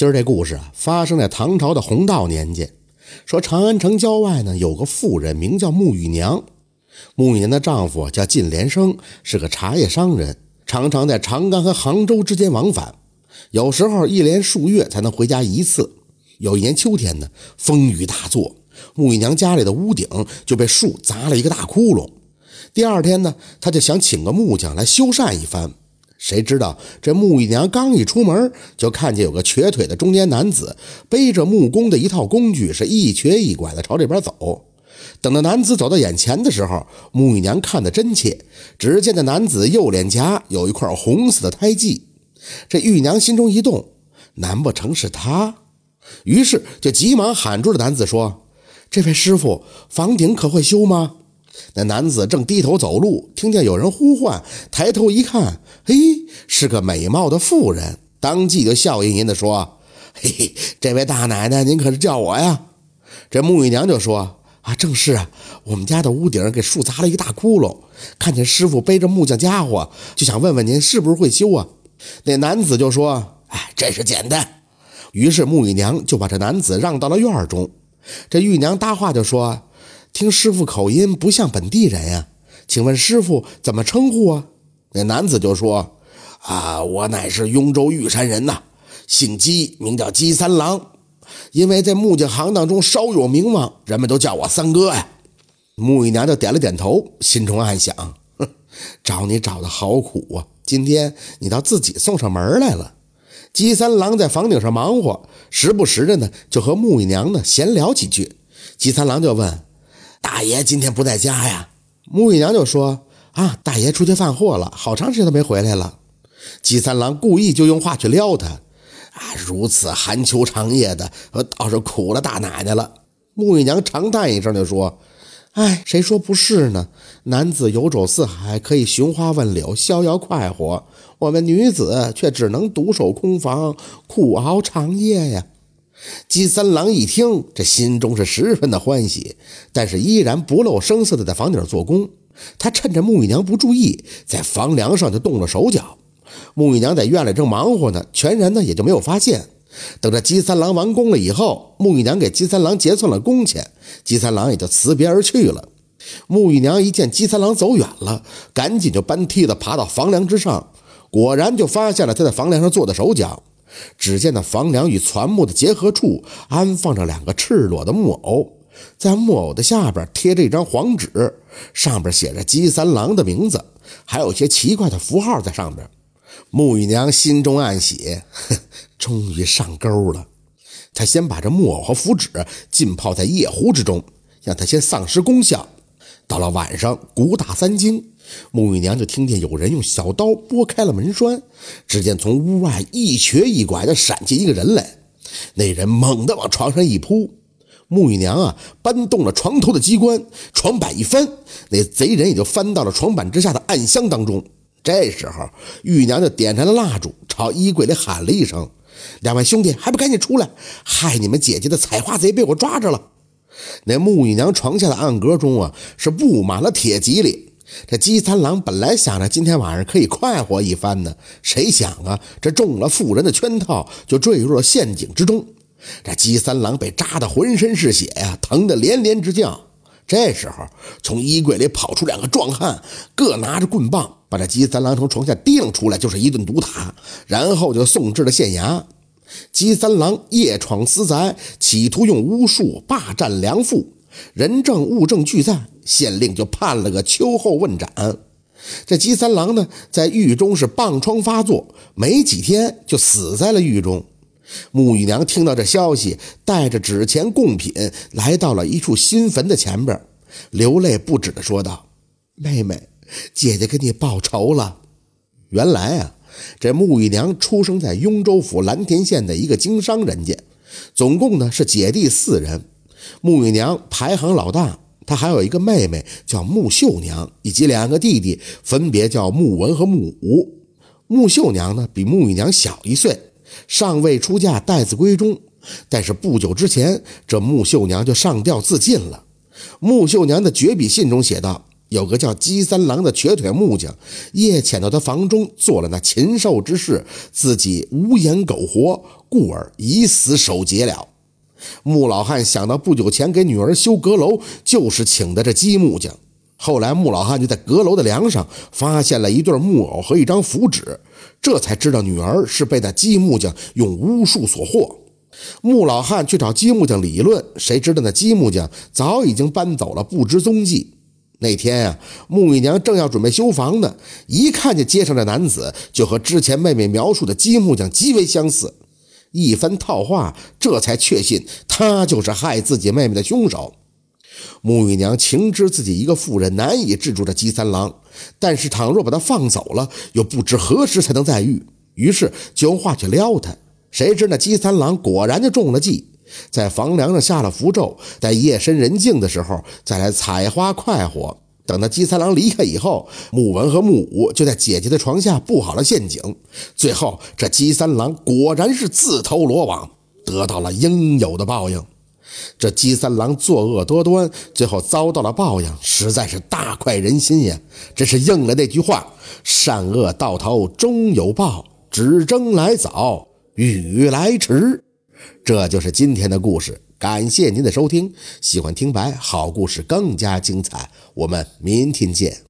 今儿这故事啊，发生在唐朝的弘道年间。说长安城郊外呢，有个妇人名叫穆玉娘。穆玉娘的丈夫叫靳连生，是个茶叶商人，常常在长安和杭州之间往返，有时候一连数月才能回家一次。有一年秋天呢，风雨大作，穆玉娘家里的屋顶就被树砸了一个大窟窿。第二天呢，她就想请个木匠来修缮一番。谁知道这穆玉娘刚一出门，就看见有个瘸腿的中年男子背着木工的一套工具，是一瘸一拐的朝这边走。等到男子走到眼前的时候，穆玉娘看得真切，只见那男子右脸颊有一块红色的胎记。这玉娘心中一动，难不成是他？于是就急忙喊住了男子，说：“这位师傅，房顶可会修吗？”那男子正低头走路，听见有人呼唤，抬头一看，嘿，是个美貌的妇人，当即就笑吟吟地说：“嘿嘿，这位大奶奶，您可是叫我呀？”这穆玉娘就说：“啊，正是啊，我们家的屋顶给树砸了一个大窟窿，看见师傅背着木匠家伙，就想问问您是不是会修啊？”那男子就说：“哎，这是简单。”于是穆玉娘就把这男子让到了院中。这玉娘搭话就说。听师傅口音不像本地人呀，请问师傅怎么称呼啊？那男子就说：“啊，我乃是雍州玉山人呐，姓姬，名叫姬三郎。因为在木匠行当中稍有名望，人们都叫我三哥呀。”穆玉娘就点了点头，心中暗想：“哼，找你找的好苦啊！今天你倒自己送上门来了。”姬三郎在房顶上忙活，时不时的呢就和穆玉娘呢闲聊几句。姬三郎就问。大爷今天不在家呀？穆玉娘就说：“啊，大爷出去贩货了，好长时间都没回来了。”姬三郎故意就用话去撩他：“啊，如此寒秋长夜的，倒是苦了大奶奶了。”穆玉娘长叹一声就说：“哎，谁说不是呢？男子游走四海，可以寻花问柳，逍遥快活；我们女子却只能独守空房，苦熬长夜呀。”姬三郎一听，这心中是十分的欢喜，但是依然不露声色的在房顶做工。他趁着穆玉娘不注意，在房梁上就动了手脚。穆玉娘在院里正忙活呢，全然呢也就没有发现。等着姬三郎完工了以后，穆玉娘给姬三郎结算了工钱，姬三郎也就辞别而去了。穆玉娘一见姬三郎走远了，赶紧就搬梯子爬到房梁之上，果然就发现了他在房梁上做的手脚。只见那房梁与船木的结合处安放着两个赤裸的木偶，在木偶的下边贴着一张黄纸，上边写着姬三郎的名字，还有些奇怪的符号在上边。穆玉娘心中暗喜，终于上钩了。她先把这木偶和符纸浸泡在夜壶之中，让它先丧失功效。到了晚上，鼓打三更。穆玉娘就听见有人用小刀拨开了门栓，只见从屋外一瘸一拐地闪进一个人来。那人猛地往床上一扑，穆玉娘啊搬动了床头的机关，床板一翻，那贼人也就翻到了床板之下的暗箱当中。这时候，玉娘就点燃了蜡烛，朝衣柜里喊了一声：“两位兄弟，还不赶紧出来！害你们姐姐的采花贼被我抓着了。”那穆玉娘床下的暗格中啊，是布满了铁蒺藜。这姬三郎本来想着今天晚上可以快活一番呢，谁想啊，这中了妇人的圈套，就坠入了陷阱之中。这姬三郎被扎得浑身是血呀，疼得连连直叫。这时候，从衣柜里跑出两个壮汉，各拿着棍棒，把这姬三郎从床下提了出来，就是一顿毒打，然后就送至了县衙。姬三郎夜闯私宅，企图用巫术霸占良妇。人证物证俱在，县令就判了个秋后问斩。这姬三郎呢，在狱中是棒疮发作，没几天就死在了狱中。穆玉娘听到这消息，带着纸钱贡品来到了一处新坟的前边，流泪不止的说道：“妹妹，姐姐给你报仇了。”原来啊，这穆玉娘出生在雍州府蓝田县的一个经商人家，总共呢是姐弟四人。穆玉娘排行老大，她还有一个妹妹叫穆秀娘，以及两个弟弟，分别叫穆文和穆武。穆秀娘呢比穆玉娘小一岁，尚未出嫁，待字闺中。但是不久之前，这穆秀娘就上吊自尽了。穆秀娘的绝笔信中写道：“有个叫姬三郎的瘸腿木匠，夜潜到她房中做了那禽兽之事，自己无颜苟活，故而以死守节了。穆老汉想到不久前给女儿修阁楼，就是请的这积木匠。后来穆老汉就在阁楼的梁上发现了一对木偶和一张符纸，这才知道女儿是被那积木匠用巫术所惑。穆老汉去找积木匠理论，谁知道那积木匠早已经搬走了，不知踪迹。那天呀，穆玉娘正要准备修房呢，一看见街上的男子，就和之前妹妹描述的积木匠极为相似。一番套话，这才确信他就是害自己妹妹的凶手。穆玉娘情知自己一个妇人难以制住这姬三郎，但是倘若把他放走了，又不知何时才能再遇，于是就用话去撩他。谁知那姬三郎果然就中了计，在房梁上下了符咒，在夜深人静的时候再来采花快活。等到姬三郎离开以后，穆文和穆武就在姐姐的床下布好了陷阱。最后，这姬三郎果然是自投罗网，得到了应有的报应。这姬三郎作恶多端，最后遭到了报应，实在是大快人心呀！这是应了那句话：“善恶到头终有报，只争来早，雨来迟。”这就是今天的故事。感谢您的收听，喜欢听白好故事更加精彩，我们明天见。